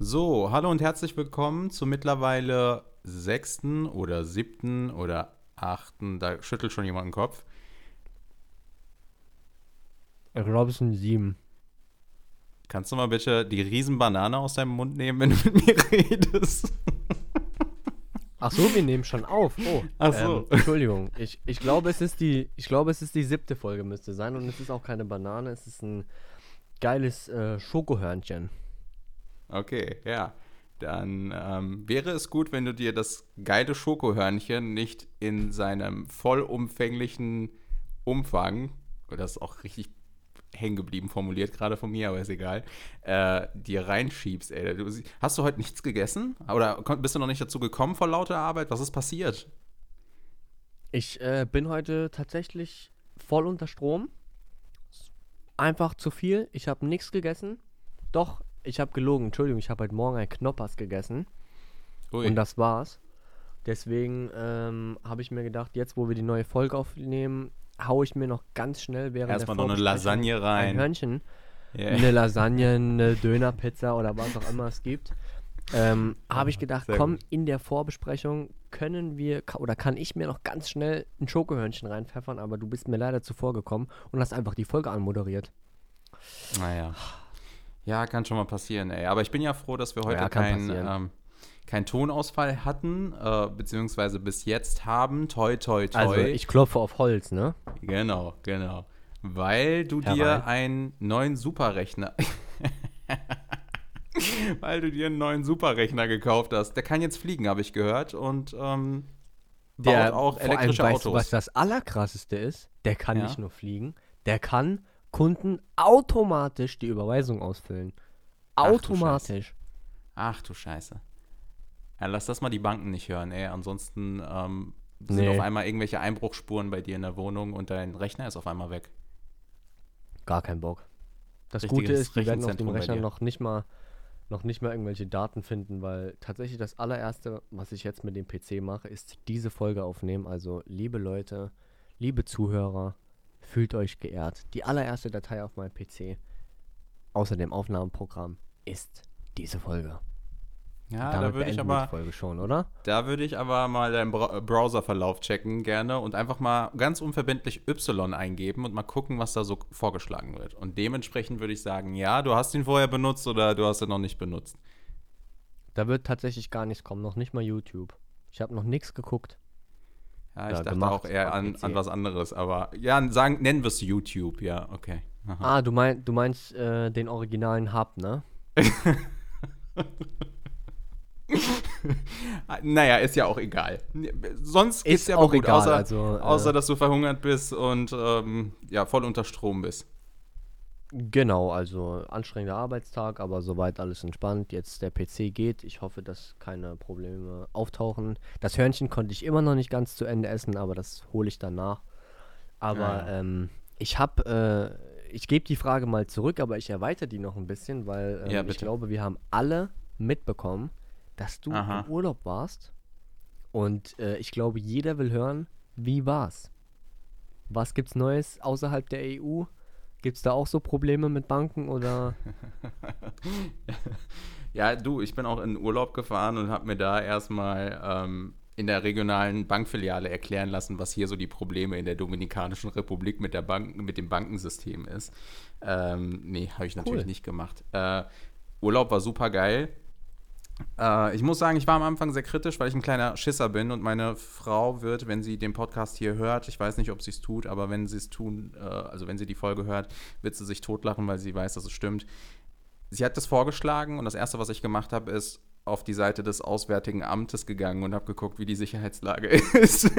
So, hallo und herzlich willkommen zur mittlerweile sechsten oder siebten oder achten, da schüttelt schon jemand den Kopf. Ich glaube, es sind sieben. Kannst du mal bitte die Riesenbanane aus deinem Mund nehmen, wenn du mit mir redest? Ach so, wir nehmen schon auf. Oh, Ach so. Ähm, Entschuldigung. Ich, ich glaube, es ist die, ich glaube, es ist die siebte Folge müsste sein und es ist auch keine Banane. Es ist ein geiles äh, Schokohörnchen. Okay, ja. Dann ähm, wäre es gut, wenn du dir das geile Schokohörnchen nicht in seinem vollumfänglichen Umfang, das ist auch richtig hängen geblieben formuliert gerade von mir, aber ist egal, äh, dir reinschiebst, ey. Du, hast du heute nichts gegessen? Oder bist du noch nicht dazu gekommen vor lauter Arbeit? Was ist passiert? Ich äh, bin heute tatsächlich voll unter Strom. Einfach zu viel. Ich habe nichts gegessen. Doch, ich habe gelogen. Entschuldigung, ich habe heute Morgen ein Knoppers gegessen. Ui. Und das war's. Deswegen ähm, habe ich mir gedacht, jetzt wo wir die neue Folge aufnehmen, haue ich mir noch ganz schnell während Erstmal der noch eine Lasagne rein. Ein Hörnchen. Yeah. Eine Lasagne, eine Dönerpizza oder was auch immer es gibt. Ähm, habe ich gedacht, Sehr komm, gut. in der Vorbesprechung können wir oder kann ich mir noch ganz schnell ein Schokohörnchen reinpfeffern, aber du bist mir leider zuvor gekommen und hast einfach die Folge anmoderiert. Naja. Ja, kann schon mal passieren, ey. Aber ich bin ja froh, dass wir heute Ja, keinen ähm, kein Tonausfall hatten, äh, beziehungsweise bis jetzt haben. Toi, toi, toi. Also ich klopfe auf Holz, ne? Genau, genau. Weil du Herein. dir einen neuen Superrechner. Weil du dir einen neuen Superrechner gekauft hast. Der kann jetzt fliegen, habe ich gehört. Und ähm, baut auch vor allem, elektrische weißt du, Autos. was das Allerkrasseste ist? Der kann Ja. nicht nur fliegen, der kann Kunden automatisch die Überweisung ausfüllen. Ach du Automatisch. Ach du Scheiße. Ja, lass das mal die Banken nicht hören, ey. Ansonsten ähm, sind Nee. auf einmal irgendwelche Einbruchsspuren bei dir in der Wohnung und dein Rechner ist auf einmal weg. Gar kein Bock. Das Richtiges Gute ist, die werden auf dem Rechner noch nicht mal noch nicht mal irgendwelche Daten finden, weil tatsächlich das allererste, was ich jetzt mit dem PC mache, ist diese Folge aufnehmen. Also, liebe Leute, liebe Zuhörer, fühlt euch geehrt. Die allererste Datei auf meinem PC, außer dem Aufnahmeprogramm, ist diese Folge. Ja, da würde ich aber. die Folge schon, oder? Da würde ich aber mal deinen Browserverlauf checken gerne und einfach mal ganz unverbindlich Y eingeben und mal gucken, was da so vorgeschlagen wird. Und dementsprechend würde ich sagen, ja, du hast ihn vorher benutzt oder du hast ihn noch nicht benutzt. Da wird tatsächlich gar nichts kommen, noch nicht mal YouTube. Ich habe noch nichts geguckt. Ja, ich Ja, dachte gemacht auch eher an, an was anderes, aber ja, sagen, nennen wir es YouTube, ja, okay. Aha. Ah, du, mein, du meinst äh, den originalen Hub, ne? Naja, ist ja auch egal. Sonst Ist aber auch gut, egal, außer, also, äh, außer dass du verhungert bist und ähm, ja, voll unter Strom bist. Genau, also anstrengender Arbeitstag, aber soweit alles entspannt. Jetzt der PC geht. Ich hoffe, dass keine Probleme auftauchen. Das Hörnchen konnte ich immer noch nicht ganz zu Ende essen, aber das hole ich danach. Aber Ja. ähm, ich habe, äh, ich gebe die Frage mal zurück, aber ich erweitere die noch ein bisschen, weil ähm, Ja, ich glaube, wir haben alle mitbekommen, dass du Aha. im Urlaub warst. Und äh, ich glaube, jeder will hören, wie war's? Was gibt's Neues außerhalb der EU? Gibt's da auch so Probleme mit Banken oder? Ja, du, ich bin auch in Urlaub gefahren und habe mir da erstmal ähm, in der regionalen Bankfiliale erklären lassen, was hier so die Probleme in der Dominikanischen Republik mit, der Bank, mit dem Bankensystem ist. Ähm, nee, habe ich natürlich nicht gemacht. Äh, Urlaub war super geil. Äh, ich muss sagen, ich war am Anfang sehr kritisch, weil ich ein kleiner Schisser bin und meine Frau wird, wenn sie den Podcast hier hört, ich weiß nicht, ob sie es tut, aber wenn sie es tun, äh, also wenn sie die Folge hört, wird sie sich totlachen, weil sie weiß, dass es stimmt. Sie hat das vorgeschlagen und das erste, was ich gemacht habe, ist auf die Seite des Auswärtigen Amtes gegangen und habe geguckt, wie die Sicherheitslage ist.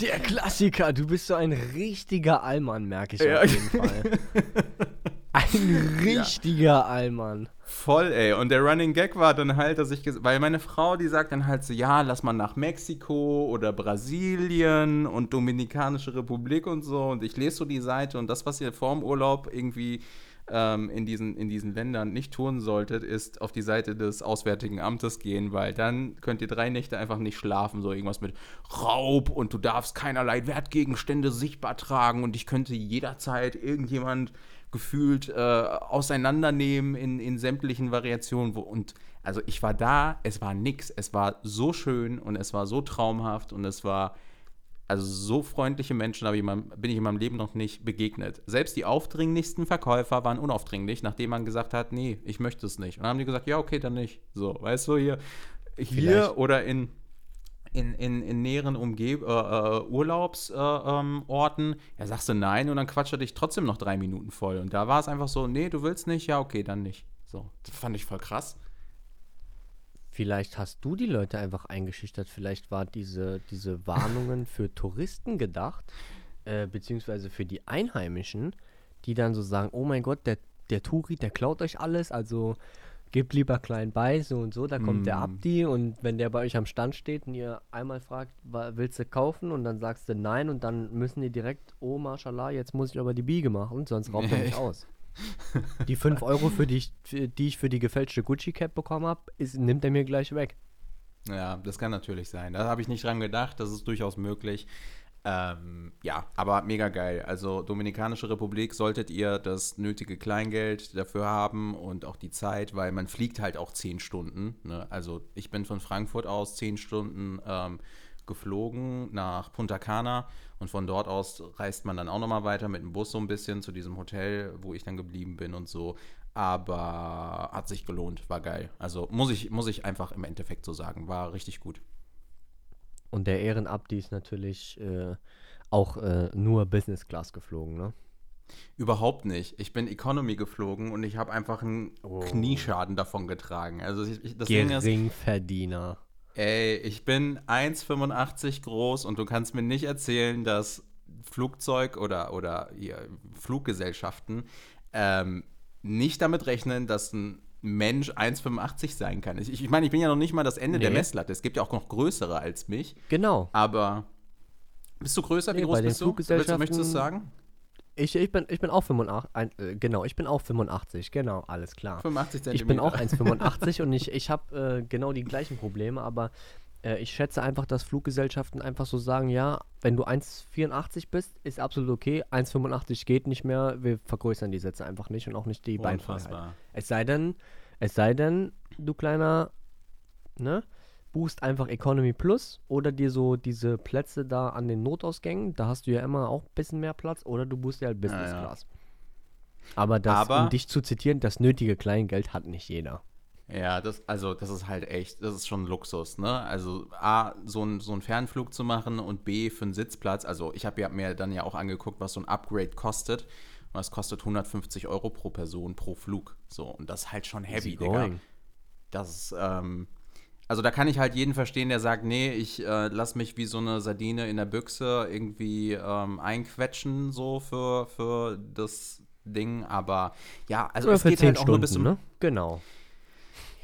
Der Klassiker, du bist so ein richtiger Allmann, merke ich Ja. auf jeden Fall. Ein richtiger Allmann. Voll, ey. Und der Running Gag war dann halt, dass ich, weil meine Frau, die sagt dann halt so, ja, lass mal nach Mexiko oder Brasilien und Dominikanische Republik und so. Und ich lese so die Seite und das, was ihr vorm Urlaub irgendwie ähm, in, diesen, in diesen Ländern nicht tun solltet, ist auf die Seite des Auswärtigen Amtes gehen, weil dann könnt ihr drei Nächte einfach nicht schlafen. So irgendwas mit Raub und du darfst keinerlei Wertgegenstände sichtbar tragen und ich könnte jederzeit irgendjemand gefühlt äh, auseinandernehmen in, in sämtlichen Variationen. Wo, und also ich war da, es war nix. Es war so schön und es war so traumhaft und es war also so freundliche Menschen ich meinem, bin ich in meinem Leben noch nicht begegnet. Selbst die aufdringlichsten Verkäufer waren unaufdringlich, nachdem man gesagt hat, nee, ich möchte es nicht. Und dann haben die gesagt, ja, okay, dann nicht. So, weißt du, hier, hier oder in, in, in, in näheren Umgeb äh, äh, Urlaubsorten, äh, ähm, ja, sagst du nein und dann quatscht er dich trotzdem noch drei Minuten voll. Und da war es einfach so, nee, du willst nicht, ja, okay, dann nicht. So, das fand ich voll krass. Vielleicht hast du die Leute einfach eingeschüchtert. Vielleicht war diese, diese Warnungen für Touristen gedacht, äh, beziehungsweise für die Einheimischen, die dann so sagen, oh mein Gott, der, der Turi, der klaut euch alles, also gebt lieber klein bei, so und so, da kommt mm. der Abdi und wenn der bei euch am Stand steht und ihr einmal fragt, willst du kaufen und dann sagst du nein und dann müssen die direkt, oh mashallah, jetzt muss ich aber die Biege machen, sonst raubt er mich aus. Die 5 Euro, für die, ich, für die ich für die gefälschte Gucci-Cap bekommen habe, nimmt er mir gleich weg. Ja, das kann natürlich sein. Da habe ich nicht dran gedacht. Das ist durchaus möglich. Ähm, ja, aber mega geil. Also Dominikanische Republik solltet ihr das nötige Kleingeld dafür haben und auch die Zeit, weil man fliegt halt auch 10 Stunden. Ne? Also ich bin von Frankfurt aus 10 Stunden ähm, geflogen nach Punta Cana und von dort aus reist man dann auch nochmal weiter mit dem Bus so ein bisschen zu diesem Hotel, wo ich dann geblieben bin und so. Aber hat sich gelohnt, war geil. Also muss ich, muss ich einfach im Endeffekt so sagen, war richtig gut. Und der Ehrenabdi ist natürlich äh, auch äh, nur Business Class geflogen, ne? Überhaupt nicht. Ich bin Economy geflogen und ich habe einfach einen oh. Knieschaden davon getragen. Also ich, ich, das Geringverdiener. Ey, ich bin 1,85 groß und du kannst mir nicht erzählen, dass Flugzeug oder, oder ja, Fluggesellschaften ähm, nicht damit rechnen, dass ein Mensch 1,85 sein kann. Ich, ich meine, ich bin ja noch nicht mal das Ende nee. der Messlatte. Es gibt ja auch noch größere als mich. Genau. Aber bist du größer? Wie nee, groß bist du? Willst, möchtest du es sagen? Ich, ich, bin, ich bin auch 85, ein, äh, genau, ich bin auch 85, genau, alles klar. 85 Zentimeter. Ich bin auch 1,85 und ich, ich habe äh, genau die gleichen Probleme, aber äh, ich schätze einfach, dass Fluggesellschaften einfach so sagen, ja, wenn du 1,84 bist, ist absolut okay, 1,85 geht nicht mehr, wir vergrößern die Sätze einfach nicht und auch nicht die Beinfreiheit. Es sei denn, es sei denn, du kleiner, ne, buchst einfach Economy Plus oder dir so diese Plätze da an den Notausgängen, da hast du ja immer auch ein bisschen mehr Platz, oder du buchst dir halt Business ja, Class. Aber, das, Aber um dich zu zitieren, das nötige Kleingeld hat nicht jeder. Ja, das, also das ist halt echt, das ist schon Luxus, ne? Also A, so ein, so ein Fernflug zu machen und B, für einen Sitzplatz, also ich habe ja mir dann ja auch angeguckt, was so ein Upgrade kostet. Und das kostet 150 Euro pro Person pro Flug. So, und das ist halt schon heavy, Digga. Das ist, ähm, also da kann ich halt jeden verstehen, der sagt, nee, ich äh, lass mich wie so eine Sardine in der Büchse irgendwie ähm, einquetschen, so für, für das Ding. Aber ja, also Oder es geht halt auch Stunden, nur bis zum. Ne? Genau.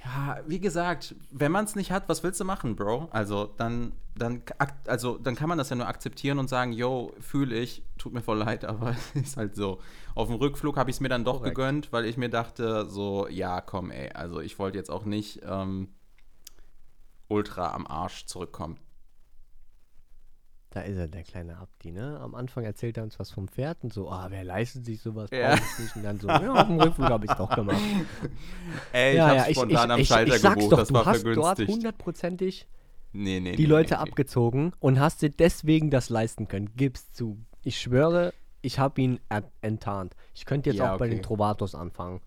Ja, wie gesagt, wenn man es nicht hat, was willst du machen, Bro? Also dann, dann, also dann kann man das ja nur akzeptieren und sagen, yo, fühle ich, tut mir voll leid, aber ist halt so. Auf dem Rückflug habe ich es mir dann doch Korrekt. gegönnt, weil ich mir dachte, so, ja, komm, ey, also ich wollte jetzt auch nicht ähm, ultra am Arsch zurückkommt. Da ist er, der kleine Abdi, ne? Am Anfang erzählt er uns was vom Pferd und so, ah, wer leistet sich sowas? Ja. Und dann so, ja, auf dem Rückflug habe ich es doch gemacht. Ey, ja, ich hab's ja, spontan ich, am ich, Schalter ich, ich gebucht, doch, das war du hast dort hundertprozentig nee, nee, die nee, Leute nee, abgezogen und hast dir deswegen das leisten können. Gib's zu. Ich schwöre, ich habe ihn enttarnt. Ich könnte jetzt ja, auch okay. bei den Trovatos anfangen.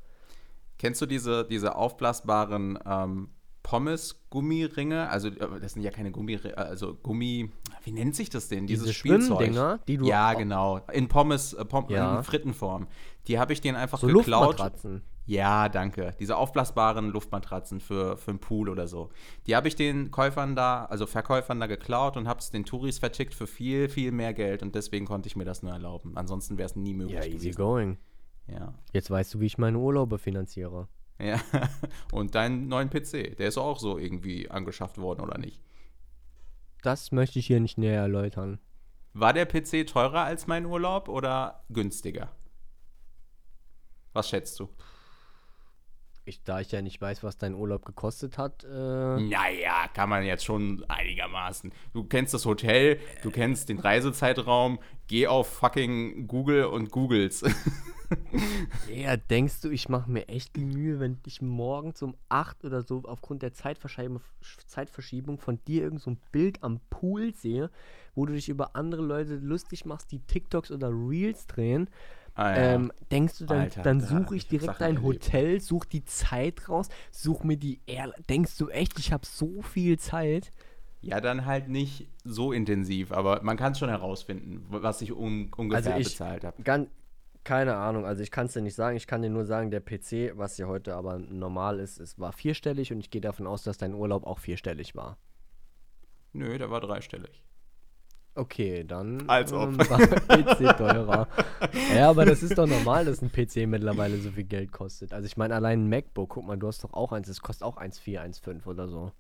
Kennst du diese, diese aufblasbaren ähm, Pommes-Gummiringe, also äh, das sind ja keine Gummiringe, also Gummi, wie nennt sich das denn? Dieses Diese Spielzeug. die du Ja, genau, in Pommes, äh, Pom ja. in Frittenform. Die habe ich denen einfach so geklaut. Luftmatratzen. Ja, danke. Diese aufblasbaren Luftmatratzen für, für einen Pool oder so. Die habe ich den Käufern da, also Verkäufern da geklaut und habe es den Touris vertickt für viel, viel mehr Geld und deswegen konnte ich mir das nur erlauben. Ansonsten wäre es nie möglich ja, easy going. Ja. Jetzt weißt du, wie ich meine Urlaube finanziere. Ja, und deinen neuen PC, der ist auch so irgendwie angeschafft worden, oder nicht? Das möchte ich hier nicht näher erläutern. War der PC teurer als mein Urlaub oder günstiger? Was schätzt du? Ich, da ich ja nicht weiß, was dein Urlaub gekostet hat. Äh, naja, kann man jetzt schon einigermaßen. Du kennst das Hotel, du kennst den Reisezeitraum, geh auf fucking Google und googles. ja, denkst du, ich mache mir echt die Mühe, wenn ich morgens um 8 oder so aufgrund der Zeitverschiebung, Zeitverschiebung von dir irgend so ein Bild am Pool sehe, wo du dich über andere Leute lustig machst, die TikToks oder Reels drehen Ah, ja. ähm, denkst du, dann, Alter, dann suche ich direkt ein Hotel, such die Zeit raus, such mir die Airline. Denkst du echt, ich habe so viel Zeit? Ja, dann halt nicht so intensiv, aber man kann es schon herausfinden, was ich un ungefähr also ich bezahlt habe. Keine Ahnung, also ich kann es dir nicht sagen. Ich kann dir nur sagen, der PC, was ja heute aber normal ist, es war vierstellig und ich gehe davon aus, dass dein Urlaub auch vierstellig war. Nö, der war dreistellig. Okay, dann Als ob. Ähm, PC teurer. ja, aber das ist doch normal, dass ein PC mittlerweile so viel Geld kostet. Also ich meine, allein ein MacBook, guck mal, du hast doch auch eins, das kostet auch 1,4, 1,5 oder so.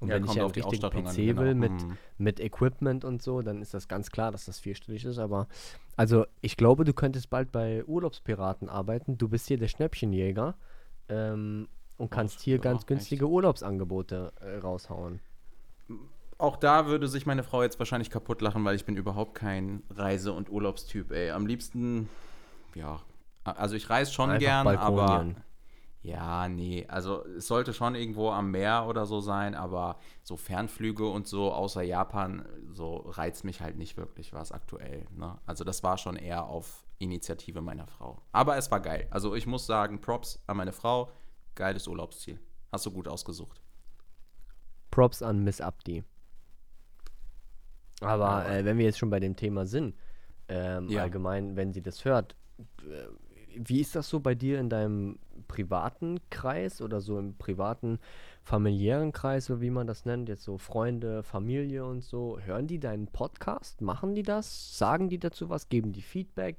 Und ja, wenn ich ja einen richtigen PC an, genau. will mit, mhm. mit Equipment und so, dann ist das ganz klar, dass das vierstellig ist. Aber also ich glaube, du könntest bald bei Urlaubspiraten arbeiten. Du bist hier der Schnäppchenjäger ähm, und kannst hier ganz günstige echt. Urlaubsangebote äh, raushauen auch da würde sich meine Frau jetzt wahrscheinlich kaputt lachen, weil ich bin überhaupt kein Reise- und Urlaubstyp, ey. Am liebsten, ja, also ich reise schon Einfach gern, Balkonien. aber ja, nee, also es sollte schon irgendwo am Meer oder so sein, aber so Fernflüge und so außer Japan, so reizt mich halt nicht wirklich was aktuell. Ne? Also das war schon eher auf Initiative meiner Frau. Aber es war geil. Also ich muss sagen, Props an meine Frau, geiles Urlaubsziel. Hast du gut ausgesucht. Props an Miss Abdi. Aber äh, wenn wir jetzt schon bei dem Thema sind, ähm, ja. allgemein, wenn sie das hört, äh, wie ist das so bei dir in deinem privaten Kreis oder so im privaten familiären Kreis, so wie man das nennt, jetzt so Freunde, Familie und so, hören die deinen Podcast? Machen die das? Sagen die dazu was? Geben die Feedback?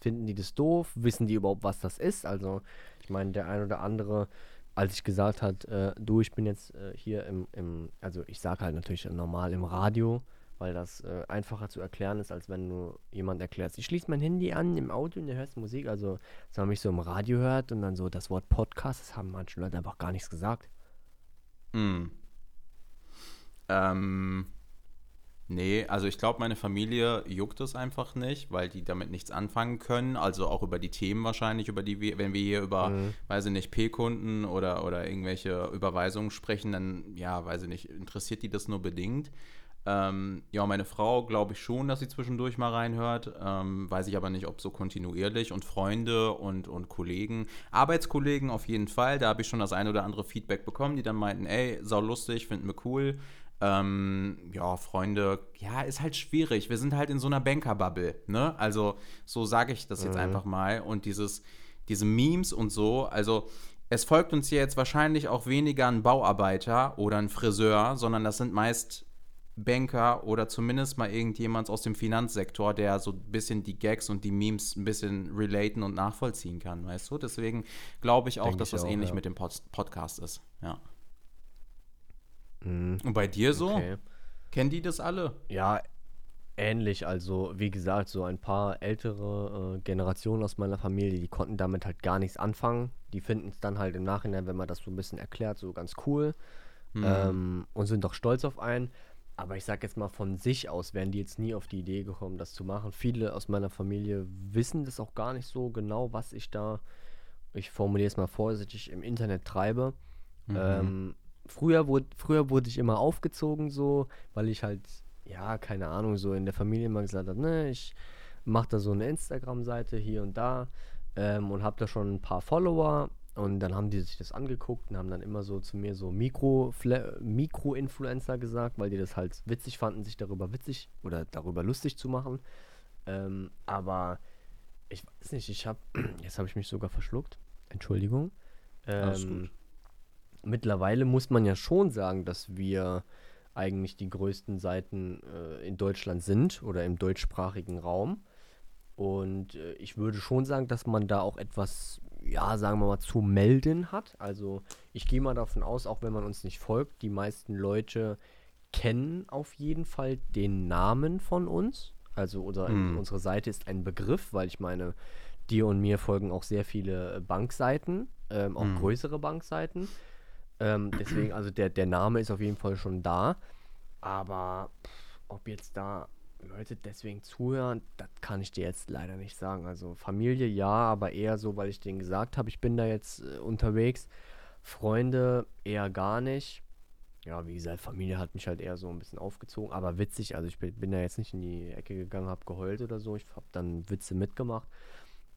Finden die das doof? Wissen die überhaupt, was das ist? Also, ich meine, der ein oder andere, als ich gesagt hat, äh, du, ich bin jetzt äh, hier im, im, also ich sage halt natürlich normal im Radio, weil das äh, einfacher zu erklären ist, als wenn du jemand erklärst, ich schließe mein Handy an im Auto und du hörst Musik. Also, dass man mich so im Radio hört und dann so das Wort Podcast, das haben manche Leute einfach gar nichts gesagt. Hm. Ähm, nee, also ich glaube, meine Familie juckt es einfach nicht, weil die damit nichts anfangen können. Also auch über die Themen wahrscheinlich, über die wir, wenn wir hier über, mhm. weiß ich nicht, P-Kunden oder, oder irgendwelche Überweisungen sprechen, dann, ja, weiß ich nicht, interessiert die das nur bedingt. Ähm, ja, meine Frau glaube ich schon, dass sie zwischendurch mal reinhört. Ähm, weiß ich aber nicht, ob so kontinuierlich. Und Freunde und, und Kollegen, Arbeitskollegen auf jeden Fall. Da habe ich schon das ein oder andere Feedback bekommen, die dann meinten, ey, sau lustig, finden wir cool. Ähm, ja, Freunde, ja, ist halt schwierig. Wir sind halt in so einer Banker-Bubble, ne? Also, so sage ich das jetzt mhm. einfach mal. Und dieses, diese Memes und so, also es folgt uns hier jetzt wahrscheinlich auch weniger ein Bauarbeiter oder ein Friseur, sondern das sind meist Banker oder zumindest mal irgendjemand aus dem Finanzsektor, der so ein bisschen die Gags und die Memes ein bisschen relaten und nachvollziehen kann, weißt du? Deswegen glaube ich auch, Denk dass ich das auch, ähnlich ja. mit dem Pod Podcast ist, ja. Mhm. Und bei dir so? Okay. Kennen die das alle? Ja, ähnlich. Also, wie gesagt, so ein paar ältere äh, Generationen aus meiner Familie, die konnten damit halt gar nichts anfangen. Die finden es dann halt im Nachhinein, wenn man das so ein bisschen erklärt, so ganz cool. Mhm. Ähm, und sind doch stolz auf einen. Aber ich sag jetzt mal von sich aus, wären die jetzt nie auf die Idee gekommen, das zu machen. Viele aus meiner Familie wissen das auch gar nicht so genau, was ich da, ich formuliere es mal vorsichtig, im Internet treibe. Mhm. Ähm, früher, wurde, früher wurde ich immer aufgezogen so, weil ich halt, ja, keine Ahnung, so in der Familie immer gesagt habe, ne, ich mache da so eine Instagram-Seite hier und da ähm, und habe da schon ein paar Follower und dann haben die sich das angeguckt und haben dann immer so zu mir so Mikro-Influencer gesagt, weil die das halt witzig fanden, sich darüber witzig oder darüber lustig zu machen. Ähm, aber ich weiß nicht, ich habe, jetzt habe ich mich sogar verschluckt. Entschuldigung. Ähm, mittlerweile muss man ja schon sagen, dass wir eigentlich die größten Seiten äh, in Deutschland sind oder im deutschsprachigen Raum. Und äh, ich würde schon sagen, dass man da auch etwas ja, sagen wir mal, zu melden hat. Also ich gehe mal davon aus, auch wenn man uns nicht folgt, die meisten Leute kennen auf jeden Fall den Namen von uns. Also oder hm. unsere Seite ist ein Begriff, weil ich meine, dir und mir folgen auch sehr viele Bankseiten. ähm, auch Mhm. größere Bankseiten. Ähm, deswegen, also der, der Name ist auf jeden Fall schon da. Aber ob jetzt da Leute deswegen zuhören, das kann ich dir jetzt leider nicht sagen. Also Familie ja, aber eher so, weil ich denen gesagt habe, ich bin da jetzt äh, unterwegs. Freunde eher gar nicht. Ja, wie gesagt, Familie hat mich halt eher so ein bisschen aufgezogen, aber witzig. Also ich bin, bin da jetzt nicht in die Ecke gegangen, habe geheult oder so. Ich habe dann Witze mitgemacht.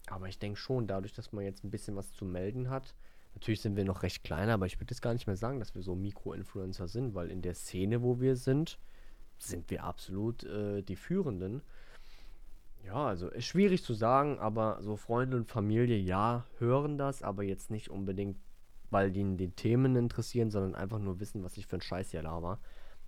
Aber ich denke schon, dadurch, dass man jetzt ein bisschen was zu melden hat, natürlich sind wir noch recht klein, aber ich würde jetzt gar nicht mehr sagen, dass wir so Mikro-Influencer sind, weil in der Szene, wo wir sind, sind wir absolut äh, die Führenden. Ja, also ist schwierig zu sagen, aber so Freunde und Familie, ja, hören das, aber jetzt nicht unbedingt, weil die die Themen interessieren, sondern einfach nur wissen, was ich für ein Scheiß hier laber.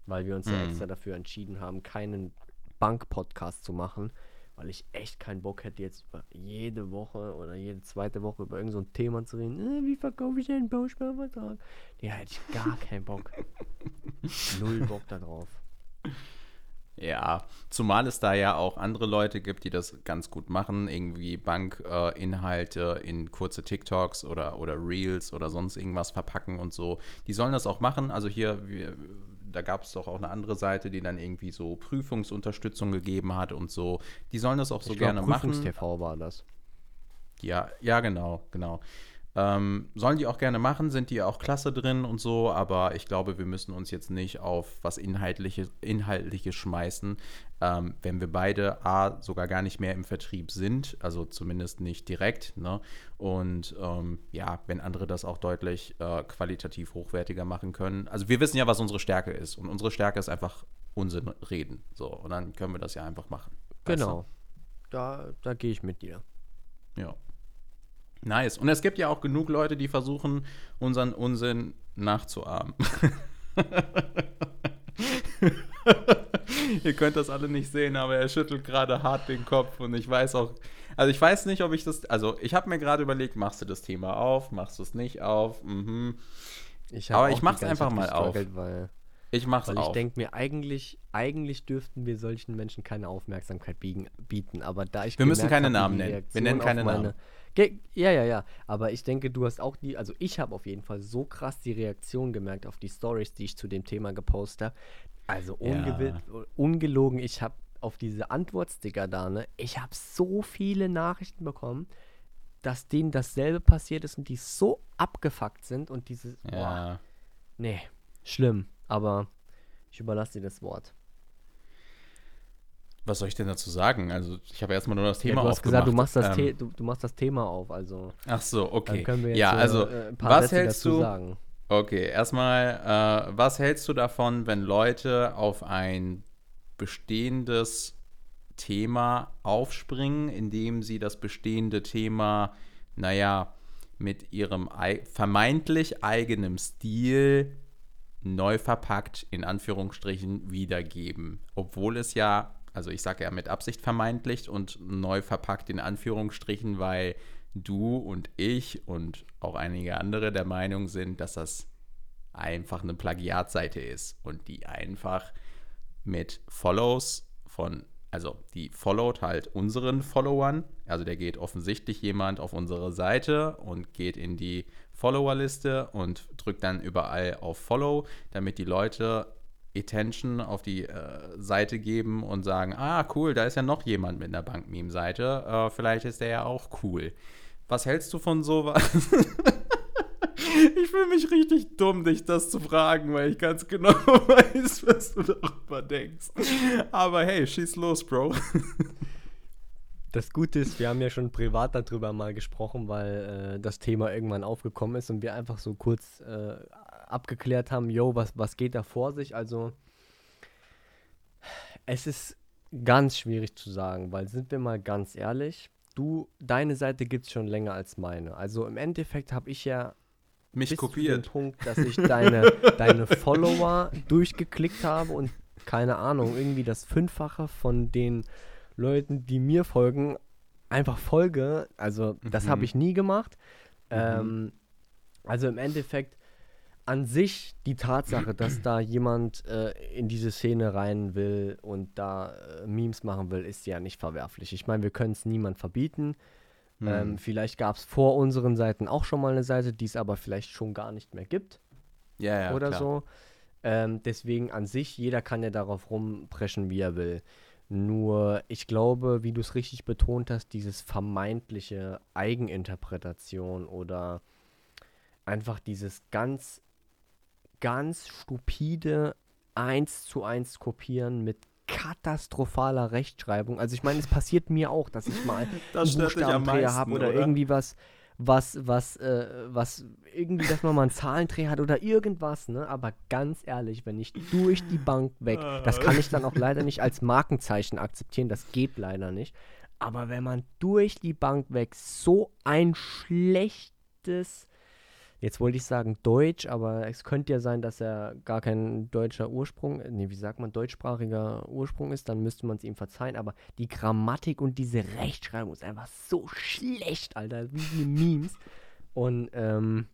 Weil wir uns ja Mhm. extra dafür entschieden haben, keinen Bank-Podcast zu machen, weil ich echt keinen Bock hätte, jetzt über jede Woche oder jede zweite Woche über irgendein so Thema zu reden. Äh, wie verkaufe ich einen Bausparvertrag? Ja, hätte ich gar keinen Bock. Null Bock darauf. Ja, zumal es da ja auch andere Leute gibt, die das ganz gut machen, irgendwie Bankinhalte äh, in kurze TikToks oder, oder Reels oder sonst irgendwas verpacken und so. Die sollen das auch machen. Also hier, wir, da gab es doch auch eine andere Seite, die dann irgendwie so Prüfungsunterstützung gegeben hat und so. Die sollen das auch so ich glaub, gerne machen. Prüfungs-TV war das. Ja, ja, genau, genau. Ähm, sollen die auch gerne machen, sind die auch klasse drin und so, aber ich glaube, wir müssen uns jetzt nicht auf was Inhaltliches, Inhaltliches schmeißen, ähm, wenn wir beide A, sogar gar nicht mehr im Vertrieb sind, also zumindest nicht direkt, ne? Und ähm, ja, wenn andere das auch deutlich äh, qualitativ hochwertiger machen können. Also wir wissen ja, was unsere Stärke ist. Und unsere Stärke ist einfach Unsinn reden. So, und dann können wir das ja einfach machen. weißt du? Genau. Da, da gehe ich mit dir. Ja. Nice. Und es gibt ja auch genug Leute, die versuchen, unseren Unsinn nachzuahmen. Ihr könnt das alle nicht sehen, aber er schüttelt gerade hart den Kopf und ich weiß auch, also ich weiß nicht, ob ich das, also ich habe mir gerade überlegt, machst du das Thema auf, machst du es nicht auf, mhm. Ich Aber ich mach's einfach mal auf. Weil, Ich mach's weil ich auf. denke mir, eigentlich, eigentlich dürften wir solchen Menschen keine Aufmerksamkeit biegen, bieten. Aber da ich Wir müssen keine hab, Namen nennen. Wir nennen keine Namen. Ge ja, ja, ja. Aber ich denke, du hast auch die, also ich habe auf jeden Fall so krass die Reaktion gemerkt auf die Stories, die ich zu dem Thema gepostet habe. Also ungewi- ungelogen, ich habe auf diese Antwortsticker da, ne, ich habe so viele Nachrichten bekommen, dass denen dasselbe passiert ist und die so abgefuckt sind und dieses, boah, ja. nee, schlimm. Aber ich überlasse dir das Wort. Was soll ich denn dazu sagen? Also, ich habe erstmal nur das Ja, Thema du hast gesagt, du machst, das Ähm, du, du machst das Thema auf, also Ach so, dann okay. können wir jetzt ja, äh, also, äh, ein paar was Sätze hältst dazu du? sagen. Okay, erstmal, äh, was hältst du davon, wenn Leute auf ein bestehendes Thema aufspringen, indem sie das bestehende Thema, naja, mit ihrem ei vermeintlich eigenem Stil neu verpackt, in Anführungsstrichen, wiedergeben. Obwohl es ja, also ich sage ja mit Absicht vermeintlich und neu verpackt in Anführungsstrichen, weil du und ich und auch einige andere der Meinung sind, dass das einfach eine Plagiatseite ist und die einfach mit Follows von, also die followt halt unseren Followern, also der geht offensichtlich jemand auf unsere Seite und geht in die Followerliste und drückt dann überall auf Follow, damit die Leute Attention auf die äh, Seite geben und sagen, ah cool, da ist ja noch jemand mit einer Bankmeme-Seite, äh, vielleicht ist der ja auch cool. Was hältst du von sowas? ich fühle mich richtig dumm, dich das zu fragen, weil ich ganz genau weiß, was du darüber denkst. Aber hey, schieß los, Bro. Das Gute ist, wir haben ja schon privat darüber mal gesprochen, weil äh, das Thema irgendwann aufgekommen ist und wir einfach so kurz äh, abgeklärt haben, yo, was, was geht da vor sich? Also, es ist ganz schwierig zu sagen, weil sind wir mal ganz ehrlich, du, deine Seite gibt es schon länger als meine. Also im Endeffekt habe ich ja Mich bis zu dem kopiert. Punkt, dass ich deine, deine Follower durchgeklickt habe und keine Ahnung, irgendwie das Fünffache von den Leuten, die mir folgen, einfach folge. Also, das Mhm. habe ich nie gemacht. Mhm. Ähm, also im Endeffekt an sich die Tatsache, dass da jemand äh, in diese Szene rein will und da äh, Memes machen will, ist ja nicht verwerflich. Ich meine, wir können es niemand verbieten. Hm. Ähm, vielleicht gab es vor unseren Seiten auch schon mal eine Seite, die es aber vielleicht schon gar nicht mehr gibt. Ja, ja. Oder klar. so. Ähm, deswegen an sich, jeder kann ja darauf rumpreschen, wie er will. Nur, ich glaube, wie du es richtig betont hast, dieses vermeintliche Eigeninterpretation oder einfach dieses ganz, ganz stupide 1 zu 1 Kopieren mit katastrophaler Rechtschreibung. Also ich meine, es passiert mir auch, dass ich mal das einen Buchstabendreher habe oder, oder, irgendwie was, was, was, äh, was, irgendwie, dass man mal einen Zahlendreher hat oder irgendwas, ne? Aber ganz ehrlich, wenn ich durch die Bank weg, das kann ich dann auch leider nicht als Markenzeichen akzeptieren, das geht leider nicht. Aber wenn man durch die Bank weg so ein schlechtes jetzt wollte ich sagen Deutsch, aber es könnte ja sein, dass er gar kein deutscher Ursprung, nee, wie sagt man, deutschsprachiger Ursprung ist, dann müsste man es ihm verzeihen, aber die Grammatik und diese Rechtschreibung ist einfach so schlecht, Alter, wie die Memes. Und, ähm,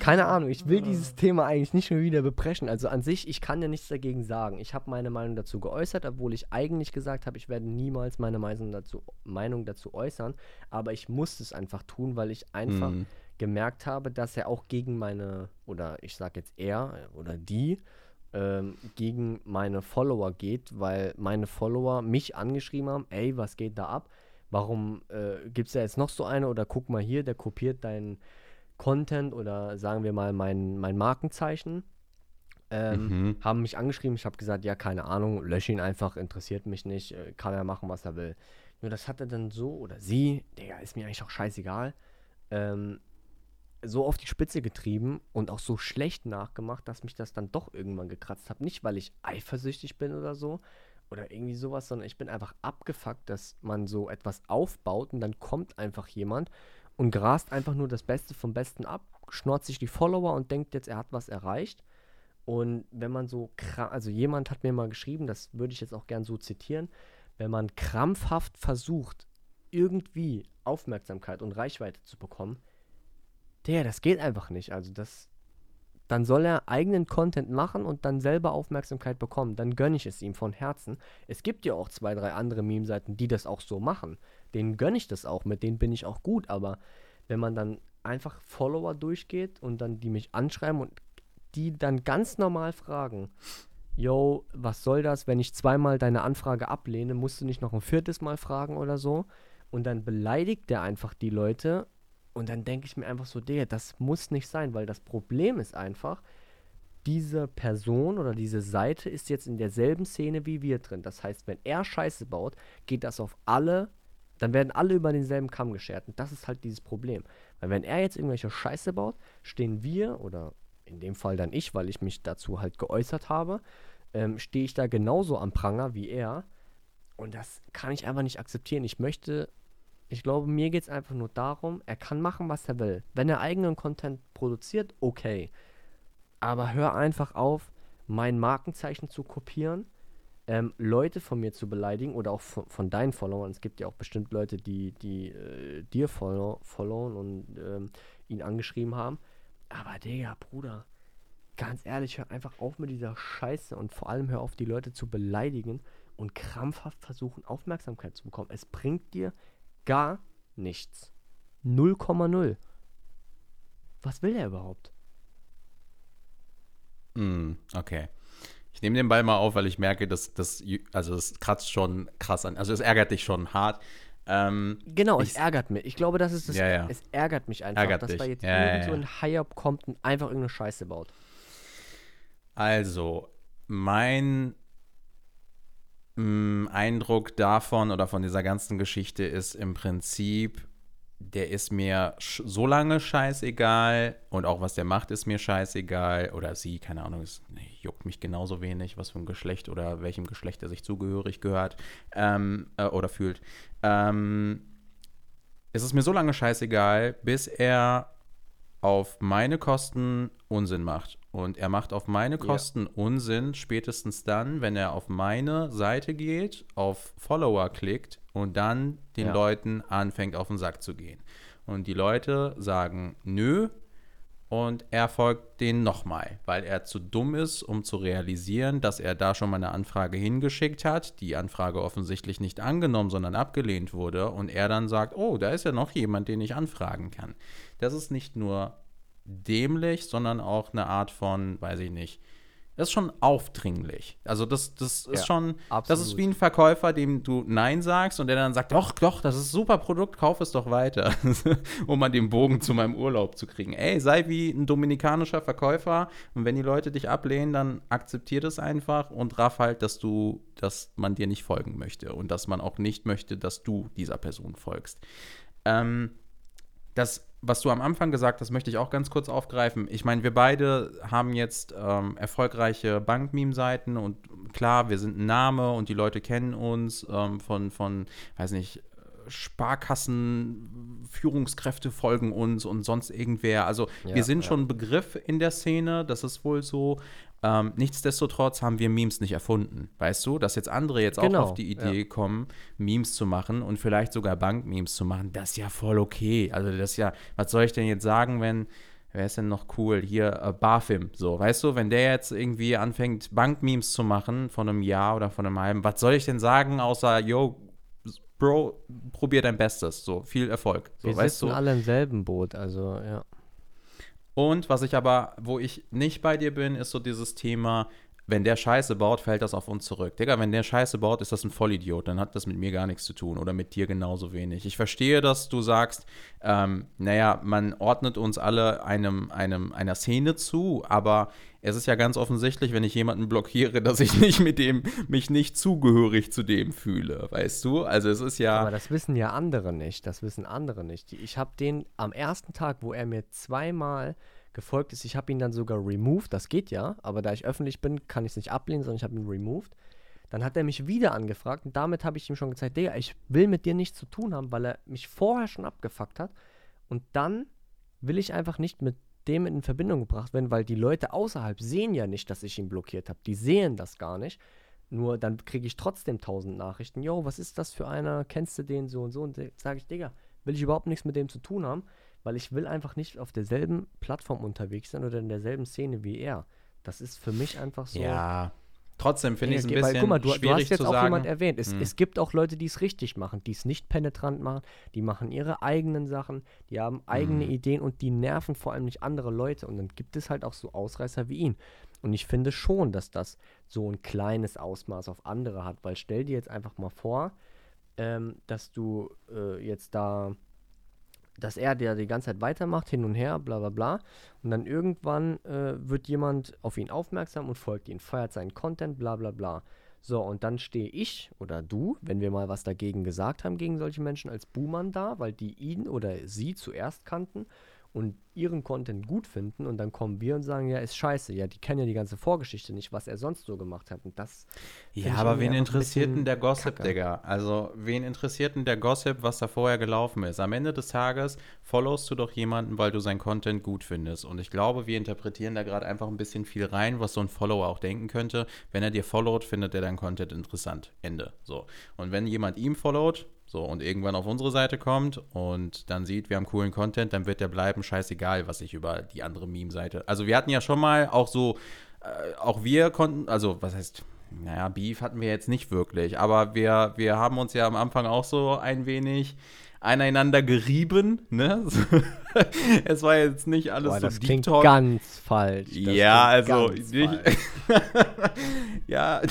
keine Ahnung, ich will dieses Thema eigentlich nicht schon wieder bepreschen. Also an sich, ich kann ja nichts dagegen sagen. Ich habe meine Meinung dazu geäußert, obwohl ich eigentlich gesagt habe, ich werde niemals meine Meinung dazu, Meinung dazu äußern. Aber ich muss es einfach tun, weil ich einfach mm gemerkt habe, dass er auch gegen meine, oder ich sage jetzt er oder die, ähm, gegen meine Follower geht, weil meine Follower mich angeschrieben haben, ey, was geht da ab? Warum äh, gibt es da jetzt noch so eine oder guck mal hier, der kopiert deinen Content oder sagen wir mal mein, mein Markenzeichen. Ähm, mhm. Haben mich angeschrieben, ich habe gesagt, ja, keine Ahnung, lösche ihn einfach, interessiert mich nicht, äh, kann er machen, was er will. Nur das hat er dann so, oder sie, der ist mir eigentlich auch scheißegal, ähm, so auf die Spitze getrieben und auch so schlecht nachgemacht, dass mich das dann doch irgendwann gekratzt hat. Nicht, weil ich eifersüchtig bin oder so oder irgendwie sowas, sondern ich bin einfach abgefuckt, dass man so etwas aufbaut und dann kommt einfach jemand und grast einfach nur das Beste vom Besten ab, schnort sich die Follower und denkt jetzt, er hat was erreicht. Und wenn man so, also jemand hat mir mal geschrieben, das würde ich jetzt auch gern so zitieren, wenn man krampfhaft versucht, irgendwie Aufmerksamkeit und Reichweite zu bekommen, der, das geht einfach nicht. Also das, dann soll er eigenen Content machen und dann selber Aufmerksamkeit bekommen. Dann gönne ich es ihm von Herzen. Es gibt ja auch zwei, drei andere Meme-Seiten, die das auch so machen. Denen gönne ich das auch, mit denen bin ich auch gut. Aber wenn man dann einfach Follower durchgeht und dann die mich anschreiben und die dann ganz normal fragen, yo, was soll das, wenn ich zweimal deine Anfrage ablehne, musst du nicht noch ein viertes Mal fragen oder so? Und dann beleidigt der einfach die Leute und dann denke ich mir einfach so, Digga, das muss nicht sein, weil das Problem ist einfach, diese Person oder diese Seite ist jetzt in derselben Szene wie wir drin. Das heißt, wenn er Scheiße baut, geht das auf alle, dann werden alle über denselben Kamm geschert. Und das ist halt dieses Problem. Weil wenn er jetzt irgendwelche Scheiße baut, stehen wir, oder in dem Fall dann ich, weil ich mich dazu halt geäußert habe, ähm, stehe ich da genauso am Pranger wie er. Und das kann ich einfach nicht akzeptieren. Ich möchte ich glaube, mir geht es einfach nur darum, er kann machen, was er will. Wenn er eigenen Content produziert, okay. Aber hör einfach auf, mein Markenzeichen zu kopieren, ähm, Leute von mir zu beleidigen oder auch von, von, deinen Followern. Es gibt ja auch bestimmt Leute, die, die äh, dir follow, followen und ähm, ihn angeschrieben haben. Aber Digga, Bruder, ganz ehrlich, hör einfach auf mit dieser Scheiße und vor allem hör auf, die Leute zu beleidigen und krampfhaft versuchen, Aufmerksamkeit zu bekommen. Es bringt dir Gar nichts. 0,0. Was will er überhaupt? Mm, okay. Ich nehme den Ball mal auf, weil ich merke, dass das, also das kratzt schon krass an. Also es ärgert dich schon hart. Ähm, genau, ich, es ärgert mich. Ich glaube, das ist das. Ja, ja. Es ärgert mich einfach, ärgert dass dich. da jetzt ja, irgend so ein High-Up kommt und einfach irgendeine Scheiße baut. Also, mein Mm, Eindruck davon oder von dieser ganzen Geschichte ist im Prinzip, der ist mir so lange scheißegal und auch was der macht, ist mir scheißegal. Oder sie, keine Ahnung, es nee, juckt mich genauso wenig, was für ein Geschlecht oder welchem Geschlecht er sich zugehörig gehört ähm, äh, oder fühlt. Ähm, es ist mir so lange scheißegal, bis er auf meine Kosten Unsinn macht. Und er macht auf meine Kosten ja. Unsinn spätestens dann, wenn er auf meine Seite geht, auf Follower klickt und dann den ja. Leuten anfängt auf den Sack zu gehen. Und die Leute sagen, nö, und er folgt denen nochmal, weil er zu dumm ist, um zu realisieren, dass er da schon mal eine Anfrage hingeschickt hat, die Anfrage offensichtlich nicht angenommen, sondern abgelehnt wurde und er dann sagt, oh, da ist ja noch jemand, den ich anfragen kann. Das ist nicht nur dämlich, sondern auch eine Art von, weiß ich nicht, das ist schon aufdringlich. Also das, das ist ja, schon, absolut. das ist wie ein Verkäufer, dem du Nein sagst und der dann sagt, doch, doch, das ist ein super Produkt, kauf es doch weiter, um mal den Bogen zu meinem Urlaub zu kriegen. Ey, sei wie ein dominikanischer Verkäufer und wenn die Leute dich ablehnen, dann akzeptier das einfach und raff halt, dass du, dass man dir nicht folgen möchte und dass man auch nicht möchte, dass du dieser Person folgst. Ähm, das was du am Anfang gesagt hast, möchte ich auch ganz kurz aufgreifen. Ich meine, wir beide haben jetzt ähm, erfolgreiche Bank-Meme-Seiten und klar, wir sind ein Name und die Leute kennen uns ähm, von, von, weiß nicht, Sparkassen, Führungskräfte folgen uns und sonst irgendwer. Also ja, wir sind ja. schon ein Begriff in der Szene, das ist wohl so. Ähm, nichtsdestotrotz haben wir Memes nicht erfunden. Weißt du, dass jetzt andere jetzt genau, auch auf die Idee ja. kommen, Memes zu machen und vielleicht sogar Bank-Memes zu machen, das ist ja voll okay. Also das ist ja, was soll ich denn jetzt sagen, wenn, wer ist denn noch cool? Hier, äh, Barfim, so, weißt du, wenn der jetzt irgendwie anfängt, Bank-Memes zu machen von einem Jahr oder von einem halben, was soll ich denn sagen, außer, yo, Bro, probier dein Bestes, so, viel Erfolg. So, Wir weißt sitzen du? alle im selben Boot, also, ja. Und was ich aber, wo ich nicht bei dir bin, ist so dieses Thema, wenn der Scheiße baut, fällt das auf uns zurück. Digga, wenn der Scheiße baut, ist das ein Vollidiot. Dann hat das mit mir gar nichts zu tun oder mit dir genauso wenig. Ich verstehe, dass du sagst, ähm, naja, man ordnet uns alle einem, einem, einer Szene zu, aber es ist ja ganz offensichtlich, wenn ich jemanden blockiere, dass ich nicht mit dem, mich nicht zugehörig zu dem fühle, weißt du? Also es ist ja. Aber das wissen ja andere nicht. Das wissen andere nicht. Ich habe den am ersten Tag, wo er mir zweimal gefolgt ist. Ich habe ihn dann sogar removed, das geht ja, aber da ich öffentlich bin, kann ich es nicht ablehnen, sondern ich habe ihn removed. Dann hat er mich wieder angefragt und damit habe ich ihm schon gezeigt, Digga, ich will mit dir nichts zu tun haben, weil er mich vorher schon abgefuckt hat. Und dann will ich einfach nicht mit dem in Verbindung gebracht werden, weil die Leute außerhalb sehen ja nicht, dass ich ihn blockiert habe. Die sehen das gar nicht. Nur dann kriege ich trotzdem tausend Nachrichten. Yo, was ist das für einer? Kennst du den so und so? Und sage ich, Digga, will ich überhaupt nichts mit dem zu tun haben weil ich will einfach nicht auf derselben Plattform unterwegs sein oder in derselben Szene wie er. Das ist für mich einfach so. Ja. Trotzdem finde ich es ein bisschen weil, guck mal, du, schwierig du hast jetzt auch sagen. jemand erwähnt. Es, hm. es gibt auch Leute, die es richtig machen, die es nicht penetrant machen. Die machen ihre eigenen Sachen, die haben eigene hm. Ideen und die nerven vor allem nicht andere Leute. Und dann gibt es halt auch so Ausreißer wie ihn. Und ich finde schon, dass das so ein kleines Ausmaß auf andere hat, weil stell dir jetzt einfach mal vor, ähm, dass du äh, jetzt da dass er der die ganze Zeit weitermacht, hin und her, bla bla bla. Und dann irgendwann äh, wird jemand auf ihn aufmerksam und folgt ihn, feiert seinen Content, bla bla bla. So, und dann stehe ich oder du, wenn wir mal was dagegen gesagt haben, gegen solche Menschen als Buhmann da, weil die ihn oder sie zuerst kannten und ihren Content gut finden und dann kommen wir und sagen, ja, ist scheiße. Ja, die kennen ja die ganze Vorgeschichte nicht, was er sonst so gemacht hat. Und das. Ja, aber wen interessiert denn der Gossip, Kacke. Digga? Also, wen interessiert denn der Gossip, was da vorher gelaufen ist? Am Ende des Tages followst du doch jemanden, weil du seinen Content gut findest. Und ich glaube, wir interpretieren da gerade einfach ein bisschen viel rein, was so ein Follower auch denken könnte. Wenn er dir followt, findet er deinen Content interessant. Ende. So. Und wenn jemand ihm followt, so, und irgendwann auf unsere Seite kommt und dann sieht, wir haben coolen Content, dann wird der bleiben, scheißegal, was ich über die andere Meme-Seite. Also wir hatten ja schon mal auch so, äh, auch wir konnten, also was heißt, naja, Beef hatten wir jetzt nicht wirklich, aber wir, wir haben uns ja am Anfang auch so ein wenig aneinander gerieben, ne? es war jetzt nicht alles Boah, so das klingt Talk. ganz falsch. Das ja, also nicht, ja,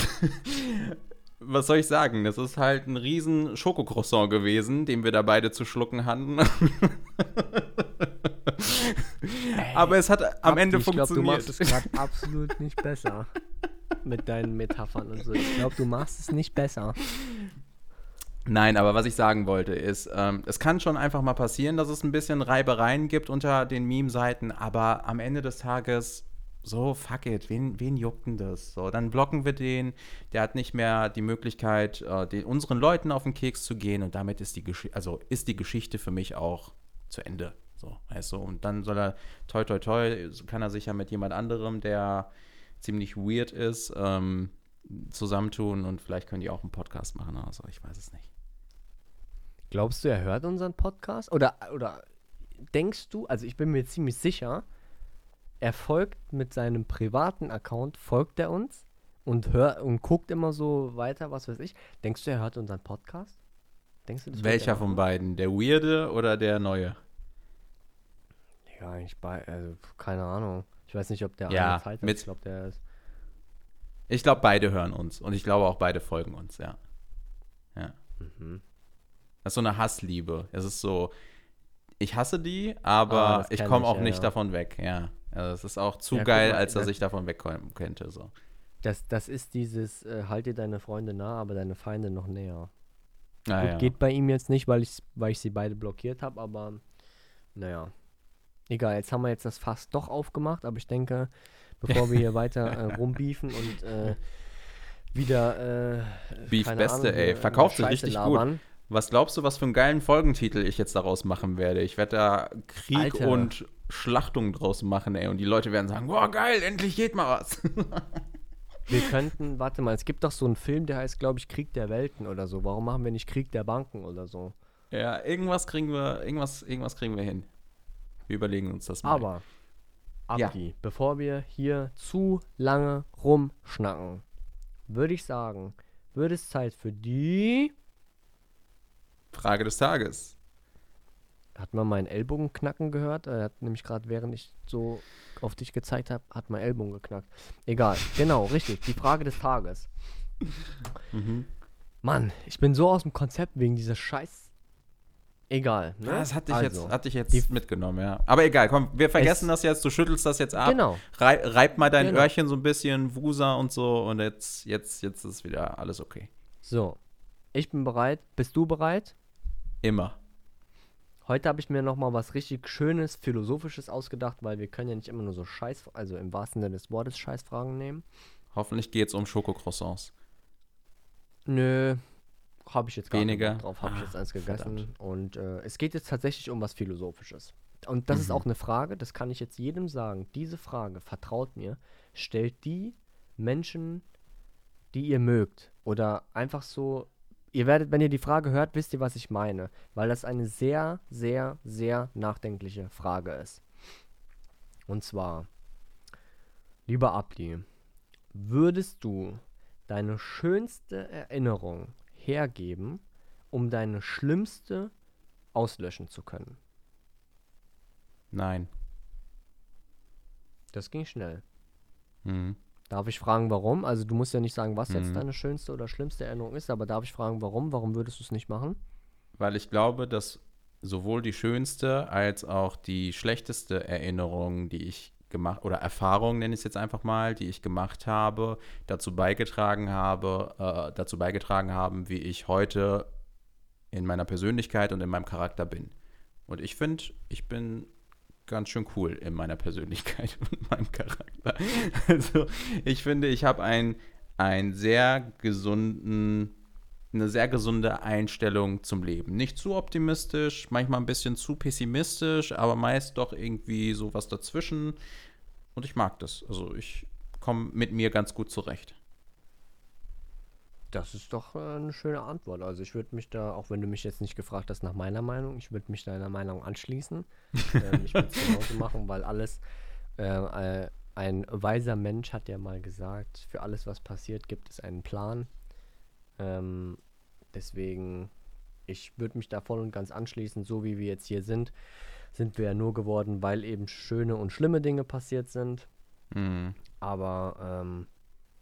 was soll ich sagen? Das ist halt ein riesen Schokocroissant gewesen, den wir da beide zu schlucken hatten. Aber es hat am Abdi, Ende funktioniert. Ich glaube, du machst es gerade absolut nicht besser mit deinen Metaphern und so. Ich glaube, du machst es nicht besser. Nein, aber was ich sagen wollte ist, ähm, es kann schon einfach mal passieren, dass es ein bisschen Reibereien gibt unter den Meme-Seiten, aber am Ende des Tages so, fuck it, wen, wen juckt denn das? So, dann blocken wir den, der hat nicht mehr die Möglichkeit, äh, den, unseren Leuten auf den Keks zu gehen und damit ist die, Gesch also ist die Geschichte für mich auch zu Ende. So, weißt und dann soll er, toi, toi, toi, kann er sich ja mit jemand anderem, der ziemlich weird ist, ähm, zusammentun und vielleicht können die auch einen Podcast machen oder so, ich weiß es nicht. Glaubst du, er hört unseren Podcast? Oder, oder denkst du, also ich bin mir ziemlich sicher, er folgt mit seinem privaten Account, folgt er uns und hört und guckt immer so weiter, was weiß ich. Denkst du, er hört unseren Podcast? Denkst du, Welcher von beiden? Der Weirde oder der Neue? Ja, eigentlich bei, also keine Ahnung. Ich weiß nicht, ob der ja, eine Zeit hat. Ich glaube, der ist. Ich glaube, beide hören uns und ich glaube auch beide folgen uns, ja. Ja. Mhm. Das ist so eine Hassliebe. Es ist so, ich hasse die, aber ah, ich komme auch ja, nicht ja. davon weg, ja. Also es ist auch zu ja, geil, mal, als dass ich davon wegkommen könnte, so. Das, das ist dieses, äh, halt dir deine Freunde nah, aber deine Feinde noch näher. Ah, Gut, geht bei ihm jetzt nicht, weil ich, weil ich sie beide blockiert habe, aber naja. Egal, jetzt haben wir jetzt das Fass doch aufgemacht, aber ich denke, bevor wir hier weiter äh, rumbiefen und äh, wieder. Äh, Beef Beste, Ahnung, ey. Äh, Verkauft sich richtig labern. gut. Was glaubst du, was für einen geilen Folgentitel ich jetzt daraus machen werde? Ich werde da Krieg Alter. und Schlachtung draus machen, ey. Und die Leute werden sagen: Boah, geil, endlich geht mal was. wir könnten, warte mal, es gibt doch so einen Film, der heißt, glaube ich, Krieg der Welten oder so. Warum machen wir nicht Krieg der Banken oder so? Ja, irgendwas kriegen wir, irgendwas, irgendwas kriegen wir hin. Wir überlegen uns das mal. Aber, Abdi, ja. bevor wir hier zu lange rumschnacken, würde ich sagen, wird es Zeit für die Frage des Tages. Hat man meinen Ellbogen knacken gehört? Er hat nämlich gerade, während ich so auf dich gezeigt habe, hat mein Ellbogen geknackt. Egal, genau, richtig. Die Frage des Tages. Mhm. Mann, ich bin so aus dem Konzept wegen dieser scheiß Egal. Ne? Das hatte ich also, jetzt, hatte ich jetzt mitgenommen, ja. Aber egal, komm, wir vergessen das jetzt, du schüttelst das jetzt ab. Genau. Rei reib mal dein genau. Öhrchen so ein bisschen, Wusa und so und jetzt, jetzt, jetzt ist wieder alles okay. So, ich bin bereit. Bist du bereit? Immer. Heute habe ich mir noch mal was richtig Schönes, Philosophisches ausgedacht, weil wir können ja nicht immer nur so Scheiß, also im wahrsten Sinne des Wortes Scheißfragen nehmen. Hoffentlich geht es um Schokocroissants. Nö, habe ich jetzt gar Weniger. nicht drauf, habe ich jetzt eins gegessen. Verdammt. Und äh, es geht jetzt tatsächlich um was Philosophisches. Und das mhm. ist auch eine Frage, das kann ich jetzt jedem sagen. Diese Frage, vertraut mir, stellt die Menschen, die ihr mögt. Oder einfach so, ihr werdet, wenn ihr die Frage hört, wisst ihr, was ich meine. Weil das eine sehr, sehr, sehr nachdenkliche Frage ist. Und zwar, lieber Abdi, würdest du deine schönste Erinnerung hergeben, um deine schlimmste auslöschen zu können? Nein. Das ging schnell. Mhm. Darf ich fragen, warum? Also du musst ja nicht sagen, was mhm. jetzt deine schönste oder schlimmste Erinnerung ist, aber darf ich fragen, warum? Warum würdest du es nicht machen? Weil ich glaube, dass sowohl die schönste als auch die schlechteste Erinnerung, die ich gemacht oder Erfahrungen nenne ich es jetzt einfach mal, die ich gemacht habe, dazu beigetragen habe, äh, dazu beigetragen haben, wie ich heute in meiner Persönlichkeit und in meinem Charakter bin. Und ich finde, ich bin ganz schön cool in meiner Persönlichkeit und meinem Charakter. Also ich finde, ich habe einen, einen sehr gesunden, eine sehr gesunde Einstellung zum Leben. Nicht zu optimistisch, manchmal ein bisschen zu pessimistisch, aber meist doch irgendwie sowas dazwischen. Und ich mag das. Also ich komme mit mir ganz gut zurecht. Das ist doch äh, eine schöne Antwort. Also ich würde mich da, auch wenn du mich jetzt nicht gefragt hast nach meiner Meinung, ich würde mich deiner Meinung anschließen. ähm, ich würde es genauso machen, weil alles, äh, äh, ein weiser Mensch hat ja mal gesagt, für alles, was passiert, gibt es einen Plan. Ähm, deswegen, ich würde mich da voll und ganz anschließen, so wie wir jetzt hier sind sind wir ja nur geworden, weil eben schöne und schlimme Dinge passiert sind. Mhm. Aber ähm,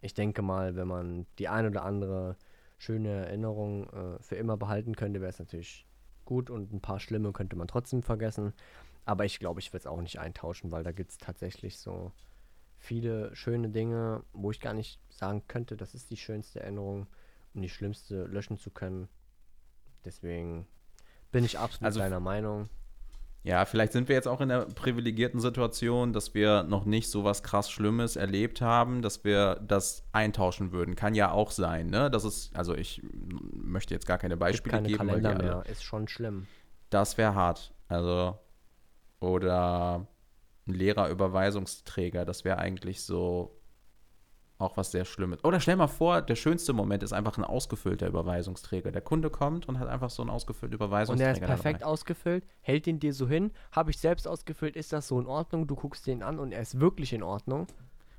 ich denke mal, wenn man die ein oder andere schöne Erinnerung äh, für immer behalten könnte, wäre es natürlich gut und ein paar schlimme könnte man trotzdem vergessen. Aber ich glaube, ich würde es auch nicht eintauschen, weil da gibt es tatsächlich so viele schöne Dinge, wo ich gar nicht sagen könnte, das ist die schönste Erinnerung, um die schlimmste löschen zu können. Deswegen bin ich absolut also, deiner Meinung. Ja, vielleicht sind wir jetzt auch in der privilegierten Situation, dass wir noch nicht so was krass Schlimmes erlebt haben, dass wir das eintauschen würden. Kann ja auch sein, ne? Das ist, also ich möchte jetzt gar keine Beispiele keine geben. Kalender weil mehr, ist schon schlimm. Das wäre hart. Also, oder ein Lehrerüberweisungsträger, das wäre eigentlich so auch was sehr Schlimmes. Oder stell mal vor, der schönste Moment ist einfach ein ausgefüllter Überweisungsträger. Der Kunde kommt und hat einfach so einen ausgefüllten Und der Überweisungsträger. ist perfekt dabei. ausgefüllt, hält ihn dir so hin. Habe ich selbst ausgefüllt, ist das so in Ordnung? Du guckst den an und er ist wirklich in Ordnung.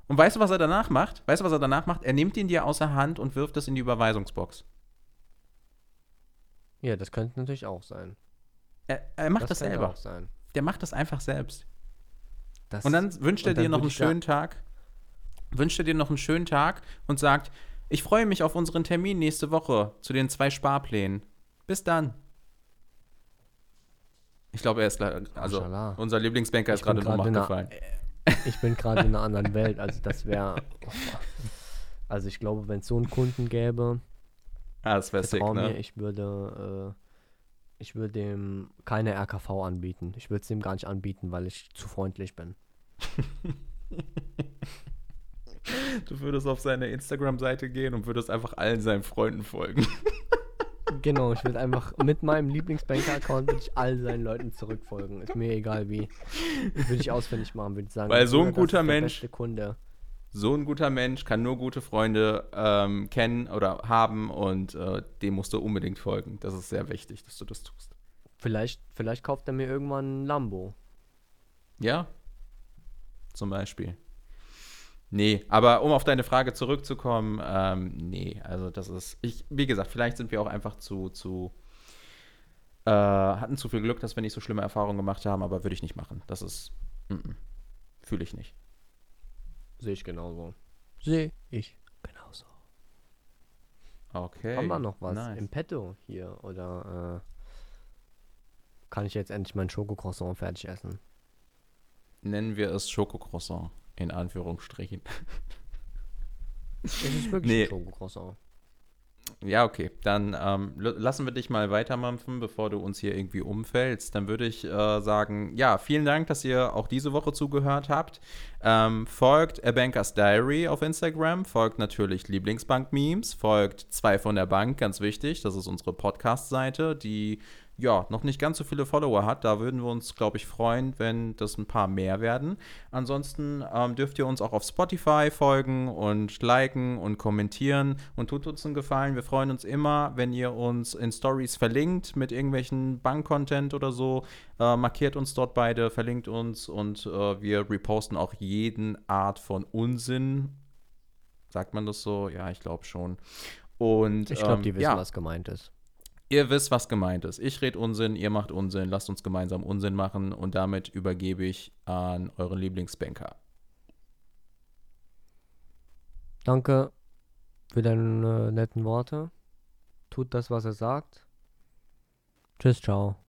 Und weißt du, was er danach macht? Weißt du, was er danach macht? Er nimmt ihn dir aus der Hand und wirft es in die Überweisungsbox. Ja, das könnte natürlich auch sein. Er, er macht das, könnte selber. auch sein. Der macht das einfach selbst. Das, Und dann wünscht er dir noch einen schönen Tag. Wünscht er dir noch einen schönen Tag und sagt, ich freue mich auf unseren Termin nächste Woche zu den zwei Sparplänen. Bis dann. Ich glaube, er ist, also Mashallah. unser Lieblingsbanker ist Ich bin gerade in Ohnmacht gefallen. Ich bin gerade in einer anderen Welt, also das wäre. Also ich glaube, wenn es so einen Kunden gäbe, Ah, das sick, vertrau mir, ne? ich würde, äh, ich würde dem keine RKV anbieten. Ich würde es dem gar nicht anbieten, weil ich zu freundlich bin. Du würdest auf seine Instagram-Seite gehen und würdest einfach allen seinen Freunden folgen. Genau, ich würde einfach mit meinem Lieblingsbanker-Account würde ich all seinen Leuten zurückfolgen. Ist mir egal wie. Würde ich auswendig machen, würde ich sagen. Weil so ein guter Mensch-. So ein guter Mensch kann nur gute Freunde ähm, kennen oder haben und äh, dem musst du unbedingt folgen. Das ist sehr wichtig, dass du das tust. Vielleicht, vielleicht kauft er mir irgendwann ein Lambo. Ja? Zum Beispiel. Nee, aber um auf deine Frage zurückzukommen, ähm, nee, also das ist, ich, wie gesagt, vielleicht sind wir auch einfach zu, zu, äh, hatten zu viel Glück, dass wir nicht so schlimme Erfahrungen gemacht haben, aber würde ich nicht machen. Das ist, mm -mm, fühle ich nicht. Sehe ich genauso. Sehe ich genauso. Okay. Haben wir noch was nice. im Petto hier? Oder äh, kann ich jetzt endlich mein Schokocroissant fertig essen? Nennen wir es Schokocroissant, in Anführungsstrichen. Es ist wirklich Nee. ein Schokocroissant. Ja, okay. Dann ähm, lassen wir dich mal weitermampfen, bevor du uns hier irgendwie umfällst. Dann würde ich äh, sagen, ja, vielen Dank, dass ihr auch diese Woche zugehört habt. Ähm, folgt A Bankers Diary auf Instagram, folgt natürlich Lieblingsbank-Memes, folgt zwei von der Bank, ganz wichtig. Das ist unsere Podcast-Seite, die ja noch nicht ganz so viele Follower hat. Da würden wir uns, glaube ich, freuen, wenn das ein paar mehr werden. Ansonsten ähm, dürft ihr uns auch auf Spotify folgen und liken und kommentieren und tut uns einen Gefallen. Wir freuen uns immer, wenn ihr uns in Stories verlinkt mit irgendwelchen Bank-Content oder so. Äh, markiert uns dort beide, verlinkt uns und äh, wir reposten auch jeden Art von Unsinn. Sagt man das so? Ja, ich glaube schon. Und Ich glaube, ähm, die wissen, ja. was gemeint ist. Ihr wisst, was gemeint ist. Ich rede Unsinn, ihr macht Unsinn, lasst uns gemeinsam Unsinn machen und damit übergebe ich an euren Lieblingsbanker. Danke für deine netten Worte. Tut das, was er sagt. Tschüss, ciao.